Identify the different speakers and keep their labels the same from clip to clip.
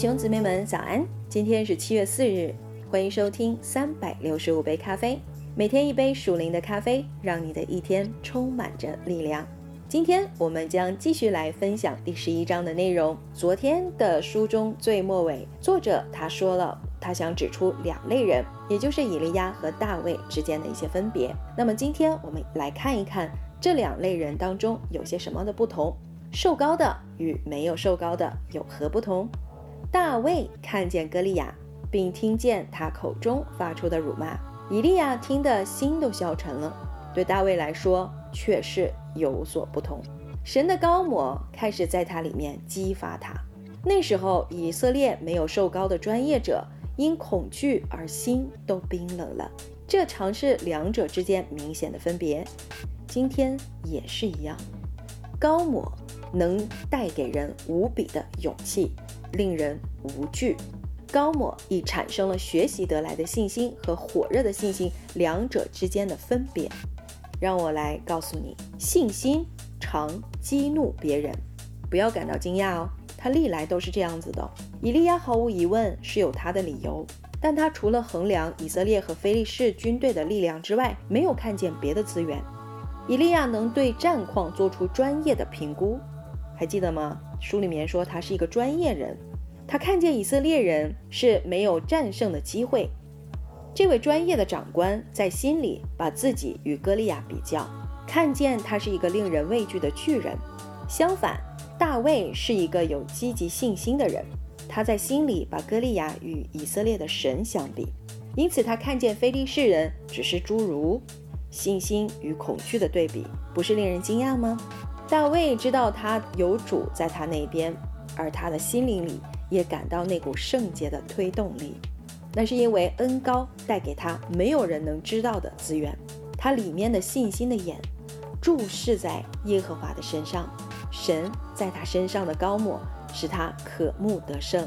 Speaker 1: 弟兄姊妹们，早安！今天是七月四日，欢迎收听三百六十五杯咖啡，每天一杯属灵的咖啡，让你的一天充满着力量。今天我们将继续来分享第十一章的内容。昨天的书中最末尾，作者他说了，他想指出两类人，也就是以利亚和大卫之间的一些分别。那么今天我们来看一看这两类人当中有些什么的不同，瘦高的与没有瘦高的有何不同？大卫看见歌利亚，并听见他口中发出的辱骂，以利亚听得心都消沉了。对大卫来说，却是有所不同。神的高模开始在他里面激发他。那时候，以色列没有受高的专业者，因恐惧而心都冰冷了。这常是两者之间明显的分别。今天也是一样，高模能带给人无比的勇气。令人无惧，高某亦产生了学习得来的信心和火热的信心两者之间的分别。让我来告诉你，信心常激怒别人，不要感到惊讶哦，他历来都是这样子的。以利亚毫无疑问是有他的理由，但他除了衡量以色列和非利士军队的力量之外，没有看见别的资源。以利亚能对战况做出专业的评估。还记得吗？书里面说他是一个专业人，他看见以色列人是没有战胜的机会。这位专业的长官在心里把自己与歌利亚比较，看见他是一个令人畏惧的巨人。相反，大卫是一个有积极信心的人，他在心里把歌利亚与以色列的神相比，因此他看见非利士人只是侏儒。信心与恐惧的对比，不是令人惊讶吗？大卫知道他有主在他那边，而他的心灵里也感到那股圣洁的推动力。那是因为恩高带给他没有人能知道的资源。他里面的信心的眼注视在耶和华的身上，神在他身上的高抹使他渴慕得胜，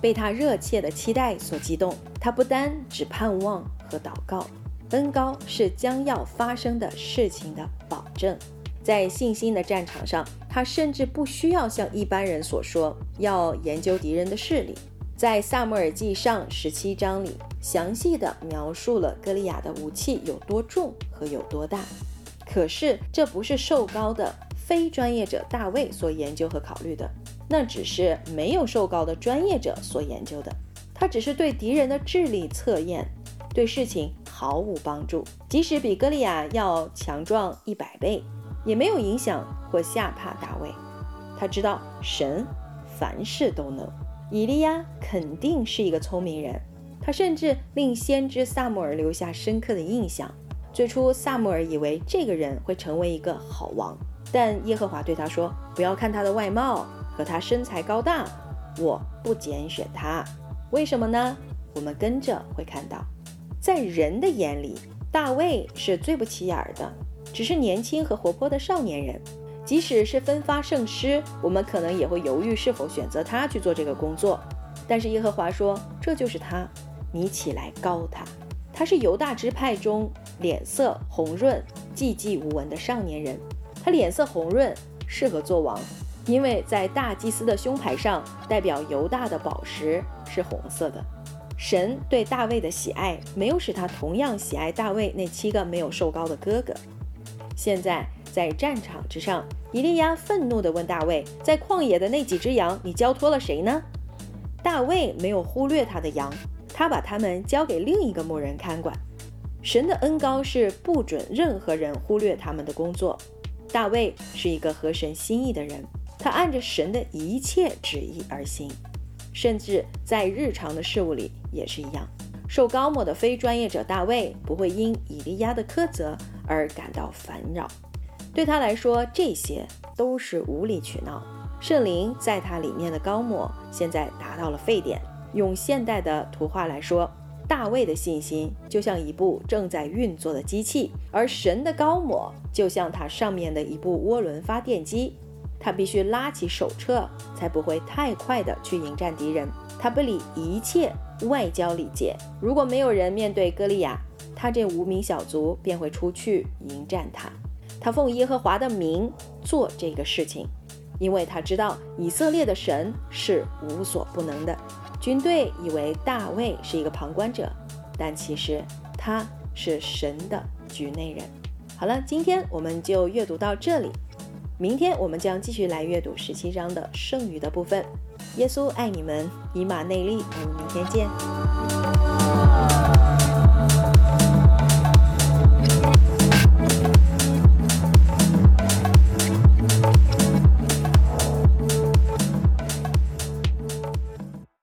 Speaker 1: 被他热切的期待所激动。他不单只盼望和祷告，恩高是将要发生的事情的保证。在信心的战场上，他甚至不需要像一般人所说要研究敌人的势力。在萨姆尔记上十七章里，详细的描述了歌利亚的武器有多重和有多大。可是这不是瘦高的非专业者大卫所研究和考虑的，那只是没有瘦高的专业者所研究的。他只是对敌人的智力测验，对事情毫无帮助。即使比歌利亚要强壮一百倍。也没有影响或吓怕大卫，他知道神凡事都能。以利亚肯定是一个聪明人，他甚至令先知萨姆尔留下深刻的印象。最初，萨姆尔以为这个人会成为一个好王，但耶和华对他说：“不要看他的外貌和他身材高大，我不拣选他。为什么呢？我们跟着会看到，在人的眼里，大卫是最不起眼的。”只是年轻和活泼的少年人，即使是分发圣诗，我们可能也会犹豫是否选择他去做这个工作。但是耶和华说：“这就是他，你起来高他。他是犹大支派中脸色红润、寂寂无闻的少年人。他脸色红润，适合做王，因为在大祭司的胸牌上，代表犹大的宝石是红色的。神对大卫的喜爱，没有使他同样喜爱大卫那七个没有受高的哥哥。”现在在战场之上，以利亚愤怒地问大卫：“在旷野的那几只羊，你交托了谁呢？”大卫没有忽略他的羊，他把他们交给另一个牧人看管。神的恩高是不准任何人忽略他们的工作。大卫是一个合神心意的人，他按着神的一切旨意而行，甚至在日常的事物里也是一样。受高莫的非专业者大卫不会因以利亚的苛责。而感到烦扰，对他来说，这些都是无理取闹。圣灵在他里面的高抹现在达到了沸点。用现代的图画来说，大卫的信心就像一部正在运作的机器，而神的高抹就像它上面的一部涡轮发电机。他必须拉起手册，才不会太快的去迎战敌人。他不理一切外交礼节。如果没有人面对歌利亚，他这无名小卒便会出去迎战他，他奉耶和华的名做这个事情。因为他知道以色列的神是无所不能的。军队以为大卫是一个旁观者，但其实他是神的局内人。好了，今天我们就阅读到这里，明天我们将继续来阅读十七章的剩余的部分。耶稣爱你们，以马内利，我们明天见。